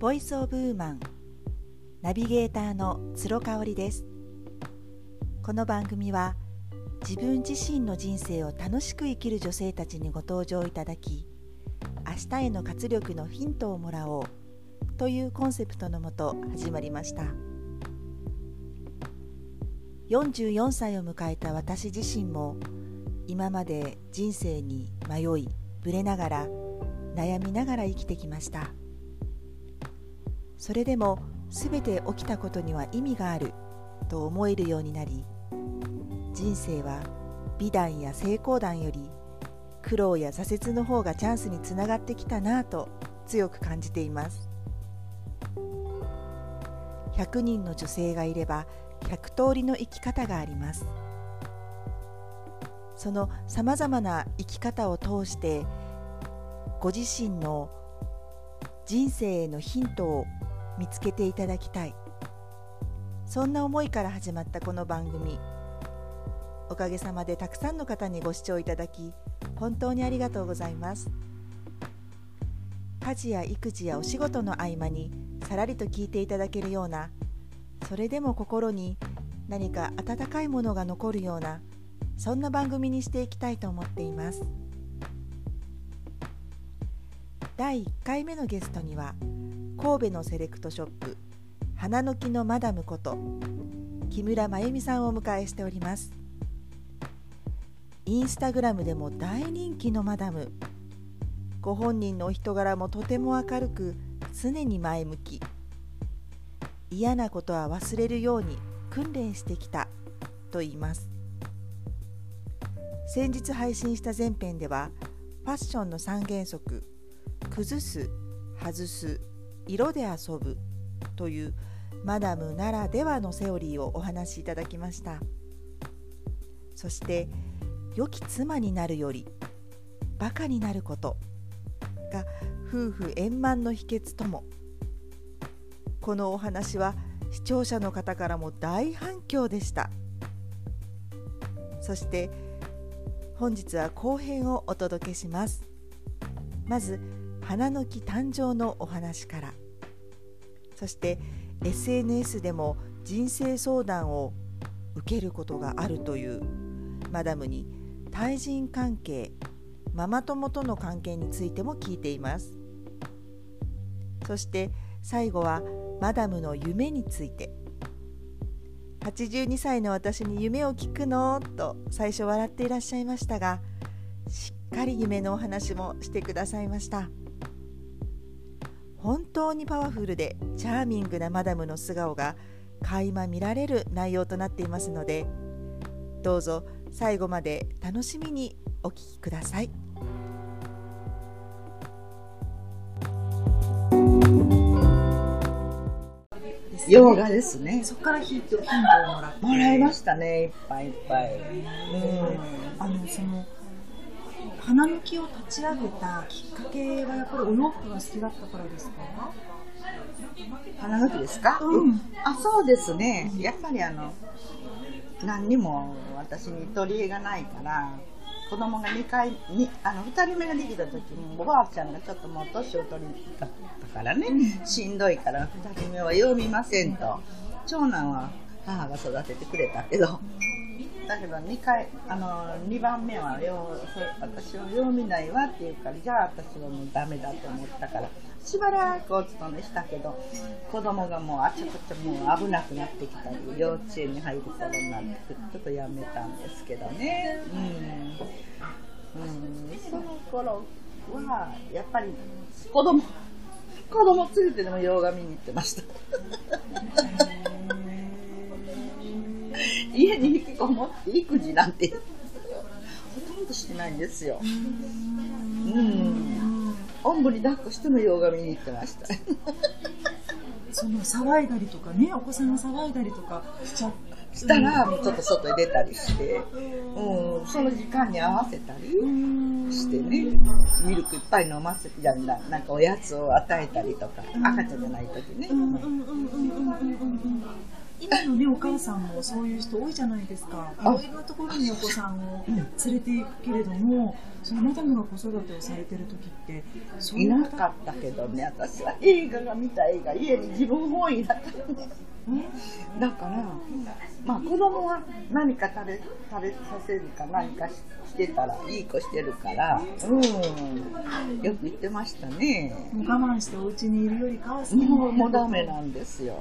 ボイスオブウーマン。ナビゲーターの鶴香織です。この番組は自分自身の人生を楽しく生きる女性たちにご登場いただき明日への活力のヒントをもらおうというコンセプトのもと始まりました。44歳を迎えた私自身も今まで人生に迷いぶれながら悩みながら生きてきました。それでも全て起きたことには意味があると思えるようになり人生は美談や成功談より苦労や挫折の方がチャンスにつながってきたなぁと強く感じています。100人の女性がいれば100通りの生き方があります。そのさまざまな生き方を通してご自身の人生へのヒントを見つけていただきたい。そんな思いから始まったこの番組。おかげさまでたくさんの方にご視聴いただき本当にありがとうございます。家事や育児やお仕事の合間にさらりと聞いていただけるようなそれでも心に何か温かいものが残るようなそんな番組にしていきたいと思っています。第1回目のゲストには神戸のセレクトショップ花の木のマダムこと木村真由美さんをお迎えしております。インスタグラムでも大人気のマダム。ご本人のお人柄もとても明るく常に前向き。嫌なことは忘れるように訓練してきたと言います。先日配信した前編ではファッションの三原則崩す外す色で遊ぶというマダムならではのセオリーをお話しいただきました。そして良き妻になるよりバカになることが夫婦円満の秘訣ともこのお話は視聴者の方からも大反響でした。そして本日は後編をお届けします。まず花の木誕生のお話から。そして SNS でも人生相談を受けることがあるというマダムに対人関係ママ友との関係についても聞いています。そして最後はマダムの夢について。82歳の私に夢を聞くの？と最初笑っていらっしゃいましたがしっかり夢のお話もしてくださいました。本当にパワフルでチャーミングなマダムの素顔が垣間見られる内容となっていますのでどうぞ最後まで楽しみにお聞きください。洋画ですね。そこからヒントをもらってもらいましたね、いっぱいいっぱい。うん、あのその花の木を立ち上げたきっかけはやっぱりお洋服が好きだったからですか？花の木ですか、うん、あそうですね、やっぱりあの何にも私に取り柄がないから子供が2回にあの2人目ができた時におばあちゃんがちょっともう年を取りだったからね、しんどいから2人目は読みませんと。長男は母が育ててくれたけどだけど2回あの2番目はよ私は読みないわって言うからじゃあ私はもうダメだと思ったからしばらくお勤めしたけど子供がもうあちゃこちゃもう危なくなってきたり幼稚園に入る頃になってちょっとやめたんですけどね。うん、うん、その頃はやっぱり子供子供連れてでも洋画見に行ってました。家に引きこもって育児なんて。ほとんどしてないんですよ。うん。おんぶに抱っこしての洋画見に行ってました。その騒いだりとかねお子さんが騒いだりとかしちゃしたら、ちょっと外に出たりして、うん、その時間に合わせたりしてね、ミルクいっぱい飲ませて、じゃんなんかおやつを与えたりとか、赤ちゃんじゃない時ね。今のねお母さんもそういう人多いじゃないですか。いろいろなところにお子さんを連れていくけれども、そのマダムが子育てをされてる時っていなかったけどね私は映画が見た映画家に自分本位だったねだからまあ子供は何か食べ食べさせるか何かしてたらいい子してるからうん。よく言ってましたね。我慢してお家にいるよりかはもうもうダメなんですよ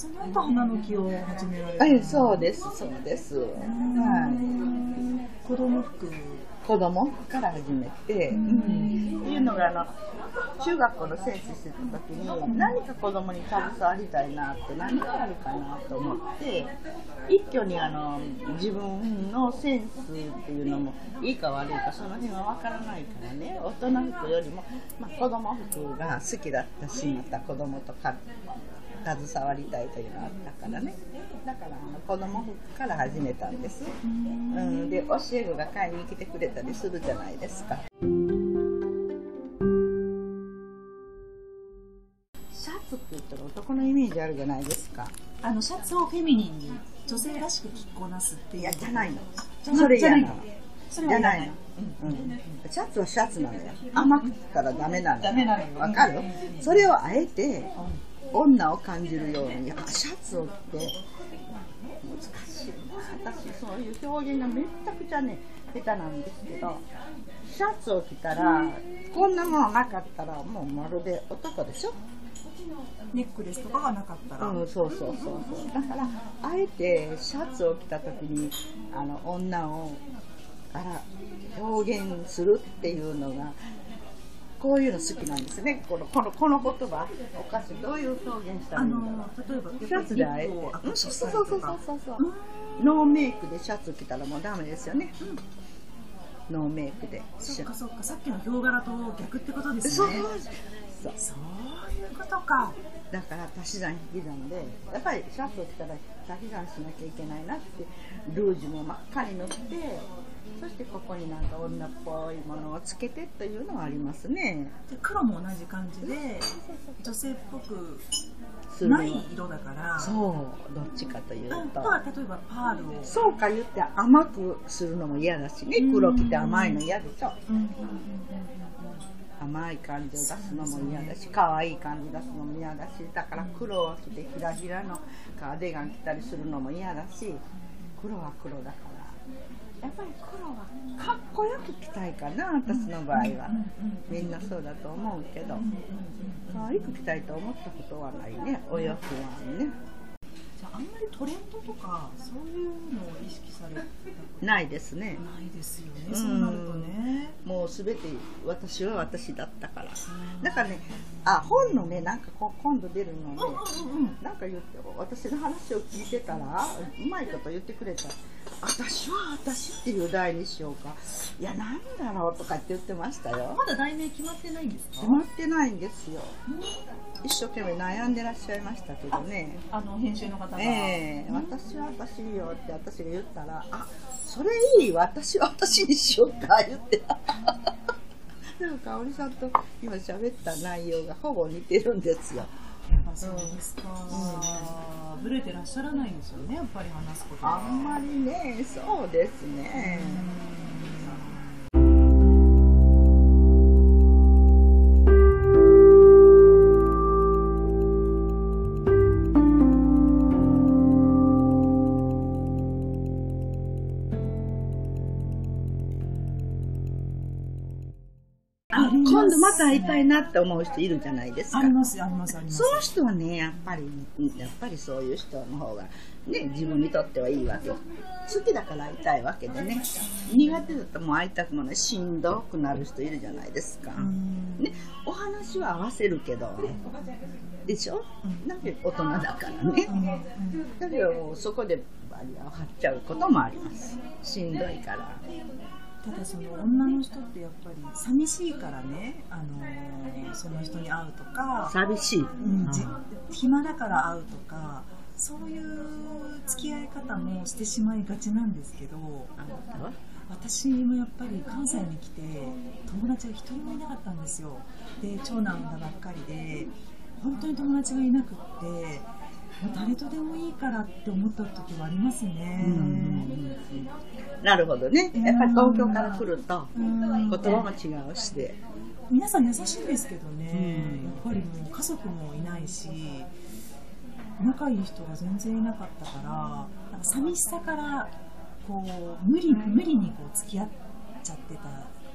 その後花の木を始められたはいそうですそうです。はい。子供服。子供から始めて、うん、っていうのがあの中学校の先生してた時に何か子供に携わりたいなって何があるかなと思って一挙にあの自分のセンスっていうのもいいか悪いかその辺は分からないからね。大人服よりも、まあ、子供服が好きだったしまた子供とか携わりたいというのがあったからね。だからあの子供服から始めたんです、うん、で教え子が買いに来てくれたりするじゃないですか。シャツって言ったら男のイメージあるじゃないですか。あのシャツをフェミニンに女性らしく着こなすっていやじゃないの。それ嫌なの。じゃない。の、うん、シャツはシャツなのよ。甘くたらダメなの。ダメなのわかる、それをあえて、女を感じるようにやっぱシャツを着て。難しい。な私そういう表現がめったくちゃね下手なんですけどシャツを着たらこんなものなかったらもうまるで男でしょ？ネックレスとかがなかったら、うん、そうそうそうそう。だからあえてシャツを着た時にあの女をから表現するっていうのがこういうの好きなんですね。このこのこの言葉。お菓子。どういう表現したらいいんだろう。例えばシャツであえて。そうそうそうそうそうそう、う。ん、ノーメイクでシャツ着たらもうダメですよね、うん、ノーメイクで。そっかそっか。さっきのヒョウ柄と逆ってことですね。そうそういうことか。だから足し算引き算でやっぱりシャツを着たら足し算しなきゃいけないなってルージュも真っ赤に塗ってそしてここになんか女っぽいものをつけてというのはありますね。で黒も同じ感じで女性っぽくない色だからそうどっちかというと。例えばパールを。そうか言って甘くするのも嫌だしね。黒着て甘いの嫌でしょ、うんうんうんうん。甘い感じを出すのも嫌だし可愛い感じ出すのも嫌だし。だから黒を着てひらひらのカーディガン着たりするのも嫌だし黒は黒だからやっぱり黒はかっこよく着たいかな私の場合は。みんなそうだと思うけど。可愛く着たいと思ったことはないねお洋服はねじゃああんまりトレンドとかそういうのを意識されないですね。ないですよね。そうなるとね。もうすべて私は私だったから。だからねあ本のねなんかこ今度出るのね、うん、なんか言って私の話を聞いてたらうまいこと言ってくれた。私は私っていう題にしようか。いやなんだろうとかって言ってましたよ。まだ題名決まってないんですか？決まってないんですよ、一生懸命悩んでらっしゃいましたけどね。あの編集の方がええ。ー、私は私よって私が言ったらあそれいい私は私にしようか言って。でも香織さんと今喋った内容がほぼ似てるんですよ。あそうですか、うん、ぶれてらっしゃらないんですよねやっぱり話すことあんまりねそうですね、今度また会いたいなって思う人いるじゃないですか。ありますありますあります。その人はねやっぱりやっぱりそういう人の方がね自分にとってはいいわけ。好きだから会いたいわけでね苦手だともう会いたくもないしんどくなる人いるじゃないですか。ねお話は合わせるけど。でしょ、なんで大人だからね、だけどそこでバリアを張っちゃうこともありますしんどいからただその女の人ってやっぱり寂しいからね、あのー、その人に会うとか寂しい、うん、暇だから会うとかそういう付き合い方もしてしまいがちなんですけど私もやっぱり関西に来て友達が一人もいなかったんですよ。で長男産んだばっかりで本当に友達がいなくって誰とでもいいからって思った時はありますね。なるほどね。やっぱり東京から来るとうん言葉も違うしで。皆さん優しいんですけどね、やっぱりもう家族もいないし仲いい人が全然いなかったからなんか寂しさからこう無理無理にこう付き合っちゃってたっ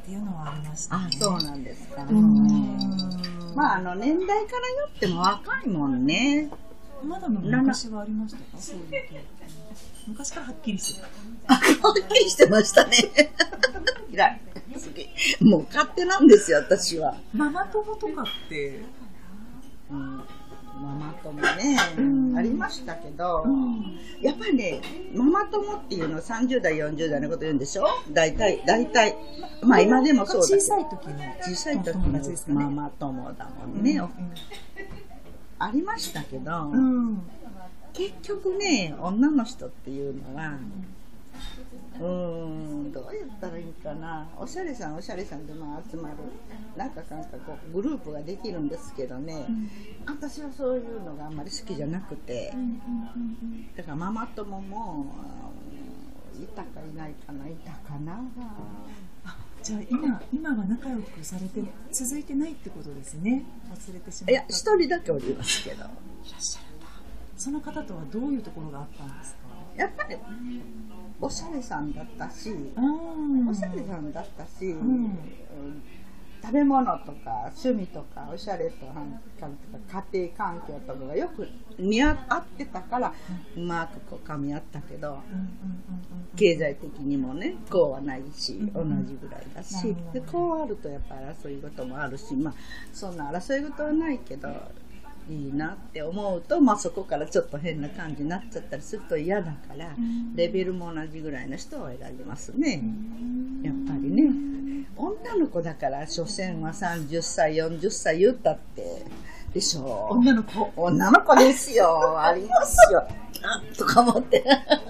ていうのはありましたね。あ、そうなんですか。うんまああの年代からよっても若いもんね。まだの昔はありましたか？そういう昔からはっきりしてた。はっきりしてましたね。嫌い。もう勝手なんですよ、私は。ママ友とかって、うんママ友ね、んありましたけど、うんやっぱりね、ママ友っていうのは30代、40代のこと言うんでしょ？大体、大体。まあ今でもそうだ。小さい時の小さい時。のママ友だもんね、ありましたけど、結局ね、女の人っていうのは、うーん、どう言ったらいいかな。おしゃれさん、おしゃれさんでまあ集まる、なんかなんかこう、グループができるんですけどね、私はそういうのがあんまり好きじゃなくて、だからママ友も、うんいたかいないかな、いたかな。あじゃあ今今が仲良くされて続いてないってことですね。忘れてしまった。いや、一人だけおりますけど。いらっしゃるんだ。その方とはどういうところがあったんですか？やっぱり、おしゃれさんだったし、おしゃれさんだったし、んうん。食べ物とか趣味とかおしゃれとか家庭環境とかがよく似合ってたからうまくこう噛み合ったけど経済的にもねこうはないしん同じぐらいだし。でこうあるとやっぱ争い事もあるしまあそんな争い事はないけどいいなって思うと、まあ、そこからちょっと変な感じになっちゃったりすると嫌だからん。レベルも同じぐらいの人を選びますね。やっぱりね。女の子だから所詮は30歳40歳言ったってでしょう。女の子。女の子ですよ。ありますよ。あとか思って。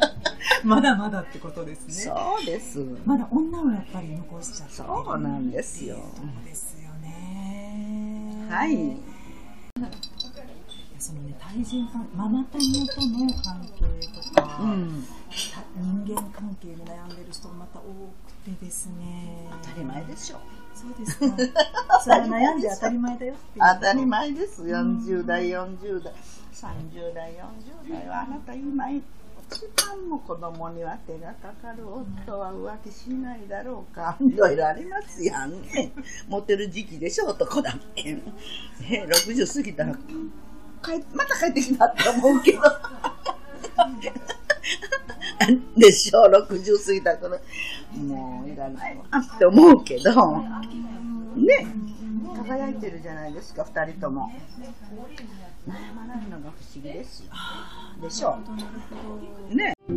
まだまだってことですね。そうです。まだ女をやっぱり残しちゃってるそうなんですよ。そうですよね。はいそのね対人関ママ友との関係とか、うん。た人間関係で悩んでる人がまた多くてですね。当たり前でしょ。そうですか それは悩んで当たり前だよって当たり前です40代40代。30代40代はあなた今一番も子供には手がかかる夫は浮気しないだろうか。いろいろありますやんね。モテる時期でしょ男だって、ね、60過ぎたら帰また帰ってきたって思うけど。でしょ60過ぎた頃。もういらないわって思うけど。ね。輝いてるじゃないですか2人とも。悩まないのが不思議ですよ。でしょね。あん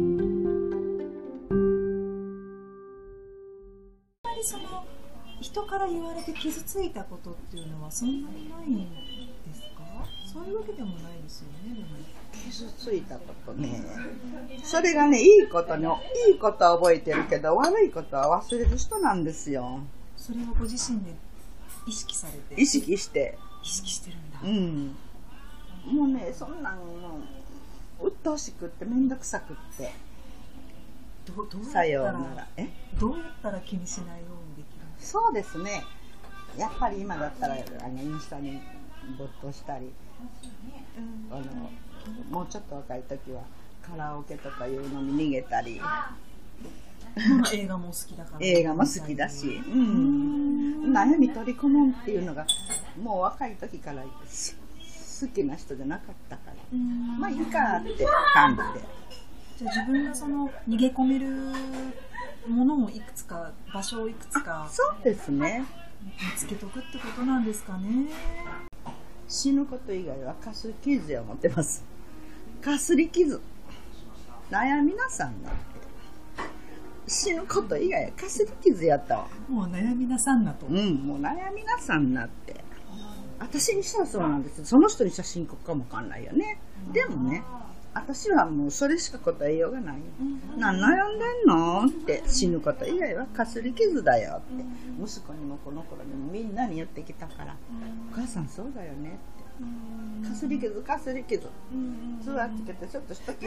まりその人から言われて傷ついたことっていうのはそんなにないんですか？そういうわけでもないですよね傷ついたことね。それがねいいことにいいことは覚えてるけど悪いことは忘れる人なんですよ。それをご自身で意識されて。意識して。意識してるんだ、うん。もうねそんなんもう鬱陶しくって面倒くさくって。どうどうさようやったらなら。え？どうやったら気にしないようにできるんですそうですね。やっぱり今だったらあのインスタに没頭したりあのもうちょっと若い時はカラオケとかいうのに逃げたり。映画も好きだから。映画も好きだし、うん、悩み取り込むっていうのがもう若い時からす好きな人じゃなかったから。うん。まあいいかって感じで。じゃあ自分がその逃げ込めるものをいくつか場所をいくつかそうですね。見つけとくってことなんですかね死ぬこと以外はかすり傷を持ってます。かすり傷。悩みなさんなんて。死ぬこと以外はかすり傷やったわ。もう悩みなさんなと、うんもう悩みなさんなって。私にしたらそうなんですよ。その人にしたら深刻かもわかんないよね。でもね私はもうそれしか答えようがないよ。何悩んでんの？って死ぬこと以外はかすり傷だよって。息子にもこの頃にもみんなに言ってきたからお母さんそうだよねって。かすり傷かすり傷。つわつけてちょっとしとき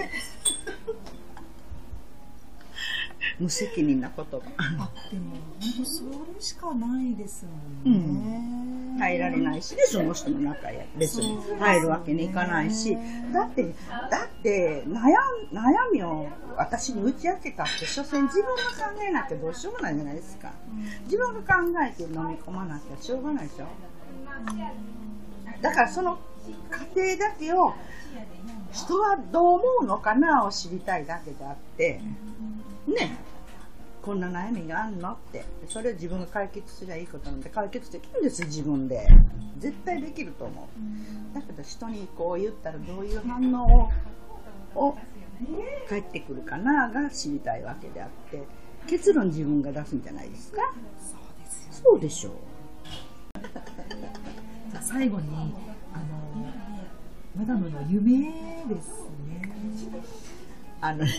無責任な言葉あでも本当それしかないですもんね、入られないしねその人の中へ別に。入るわけにいかないし、だってだって悩悩みを私に打ち明けたって所詮自分が考えなきゃどうしようもないじゃないですか、自分が考えて飲み込まなきゃしょうがないでしょ、だからその過程だけを人はどう思うのかなを知りたいだけであってね。こんな悩みがあんのって。それを自分が解決すりゃいいことなんで解決できるんです自分で。絶対できると思う。だけど人にこう言ったらどういう反応をを返ってくるかなが知りたいわけであって結論自分が出すんじゃないですか？そうでしょう最後にあのマダムの夢ですね。あのね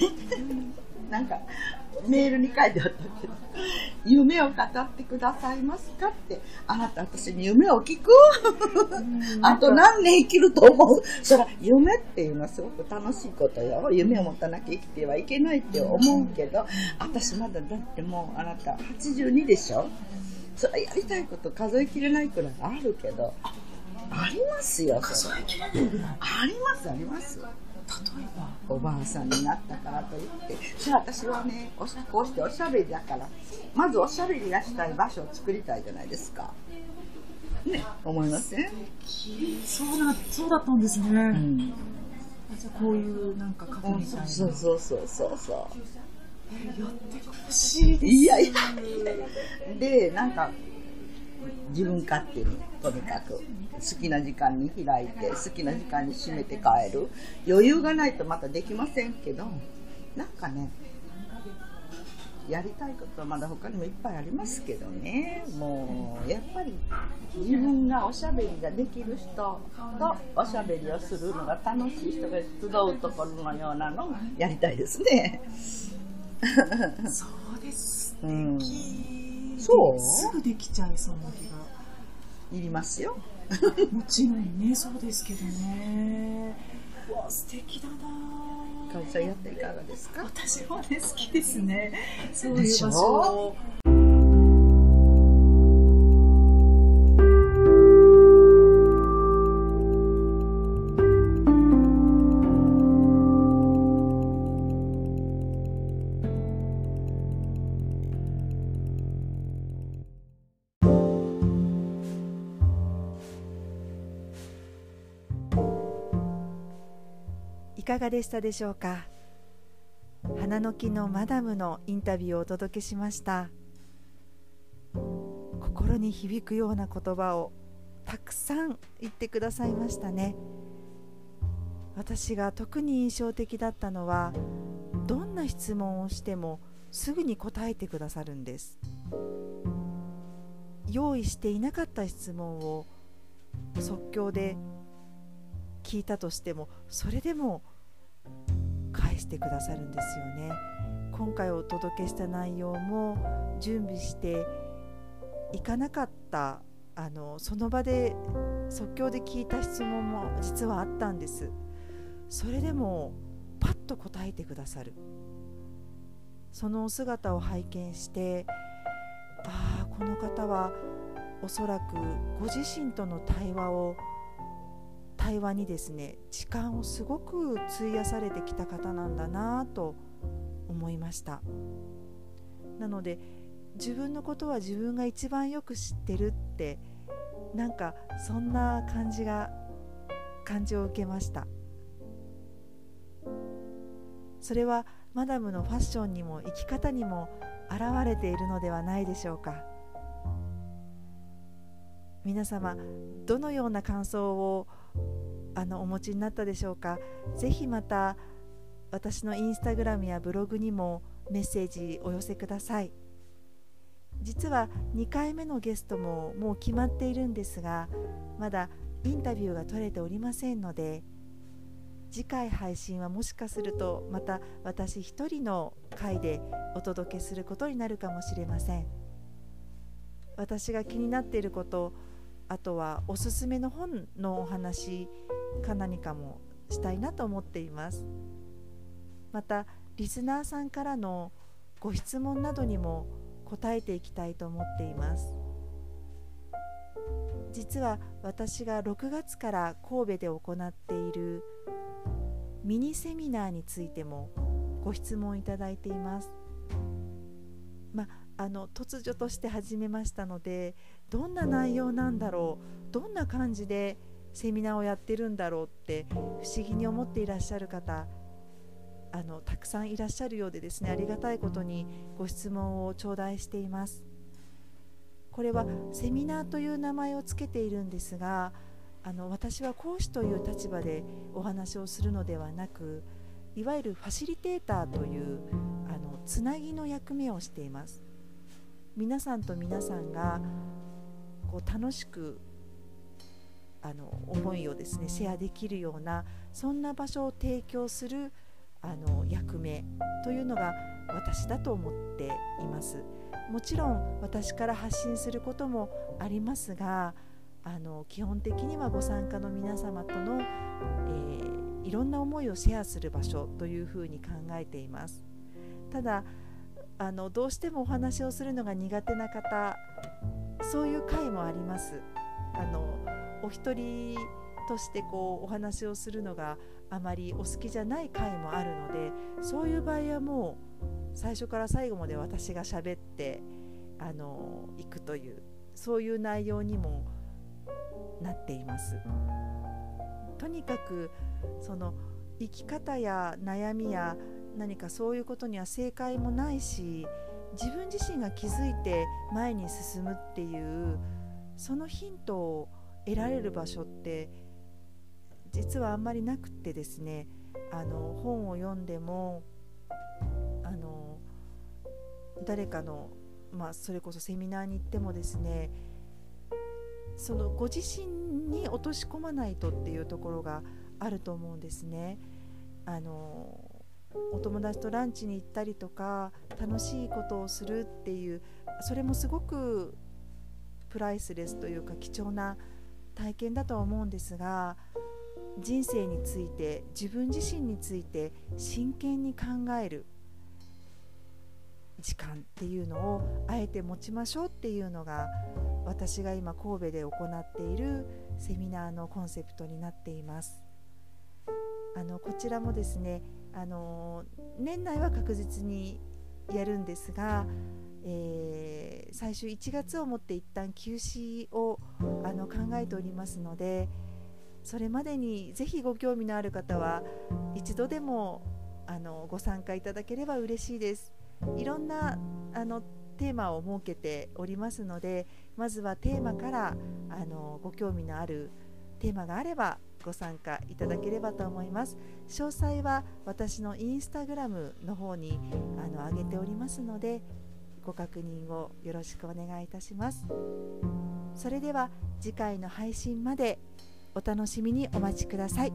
なんかメールに書いてあったけど「夢を語ってくださいますか?」って「あなた私に夢を聞く？あと何年生きると思う?」そら夢っていうのはすごく楽しいことよ。夢を持たなきゃ生きてはいけないって思うけど私まだだってもうあなた82でしょ？それやりたいこと数えきれないくらいあるけどありますよそれ。ありますあります例えばおばあさんになったからといってじゃあ私はねおしこうしておしゃべりだからまずおしゃべりがしたい場所を作りたいじゃないですか。ね思いません、そうなそうだったんですね、うん、あじゃあこういうなんかカフェみたいな。そうそうそうそうそう。やってほしいです。いやいや。でなんか自分勝手にとにかく好きな時間に開いて好きな時間に閉めて帰る。余裕がないとまたできませんけどなんかねやりたいことはまだ他にもいっぱいありますけどね。もうやっぱり自分がおしゃべりができる人とおしゃべりをするのが楽しい人が集うところのようなのをやりたいですね。そうです。うん、きそう？すぐできちゃいそうな気が。いりますよ。もちろんねそうですけどね。うわ素敵だな。会社やっていかがですか？私もね好きですね。そうでしょいう場所いかがでしたでしょうか？花の木のマダムのインタビューをお届けしました。心に響くような言葉をたくさん言ってくださいましたね。私が特に印象的だったのはどんな質問をしてもすぐに答えてくださるんです。用意していなかった質問を即興で聞いたとしてもそれでもしてくださるんですよね。今回お届けした内容も準備していかなかったあのその場で即興で聞いた質問も実はあったんです。それでもパッと答えてくださる。そのお姿を拝見してああこの方はおそらくご自身との対話を対話にですね時間をすごく費やされてきた方なんだなと思いました。なので自分のことは自分が一番よく知ってるってなんかそんな感じが感じを受けました。それはマダムのファッションにも生き方にも現れているのではないでしょうか。皆様どのような感想をあのお持ちになったでしょうか？ぜひまた私のインスタグラムやブログにもメッセージお寄せください。実は2回目のゲストももう決まっているんですがまだインタビューが取れておりませんので次回配信はもしかするとまた私一人の回でお届けすることになるかもしれません。私が気になっていることあとはおすすめの本のお話か何かもしたいなと思っています。またリスナーさんからのご質問などにも答えていきたいと思っています。実は私が6月から神戸で行っているミニセミナーについてもご質問いただいています。まあの突如として始めましたのでどんな内容なんだろうどんな感じでセミナーをやってるんだろうって不思議に思っていらっしゃる方あのたくさんいらっしゃるようでですねありがたいことにご質問を頂戴しています。これはセミナーという名前をつけているんですがあの私は講師という立場でお話をするのではなくいわゆるファシリテーターというあのつなぎの役目をしています。皆さんと皆さんがこう楽しくあの思いをですねシェアできるようなそんな場所を提供するあの役目というのが私だと思っています。もちろん私から発信することもありますがあの基本的にはご参加の皆様との、えー、いろんな思いをシェアする場所というふうに考えています。ただあのどうしてもお話をするのが苦手な方そういう回もあります。あのお一人としてこうお話をするのがあまりお好きじゃない回もあるのでそういう場合はもう最初から最後まで私が喋ってあの行くというそういう内容にもなっています。とにかくその生き方や悩みや何かそういうことには正解もないし自分自身が気づいて前に進むっていうそのヒントを得られる場所って実はあんまりなくってですねあの本を読んでもあの誰かの、まあ、それこそセミナーに行ってもですねそのご自身に落とし込まないとっていうところがあると思うんですね。あのお友達とランチに行ったりとか楽しいことをするっていうそれもすごくプライスレスというか貴重な体験だとは思うんですが人生について自分自身について真剣に考える時間っていうのをあえて持ちましょうっていうのが私が今神戸で行っているセミナーのコンセプトになっています。あのこちらもですねあの年内は確実にやるんですが、えー、最終1月をもって一旦休止をあの考えておりますのでそれまでにぜひご興味のある方は一度でもあのご参加いただければ嬉しいです。いろんなあのテーマを設けておりますのでまずはテーマからあのご興味のあるテーマがあればご参加いただければと思います詳細は私のインスタグラムの方にあの上げておりますのでご確認をよろしくお願いいたしますそれでは次回の配信までお楽しみにお待ちください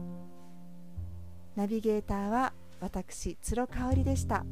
ナビゲーターは私鶴香織でした。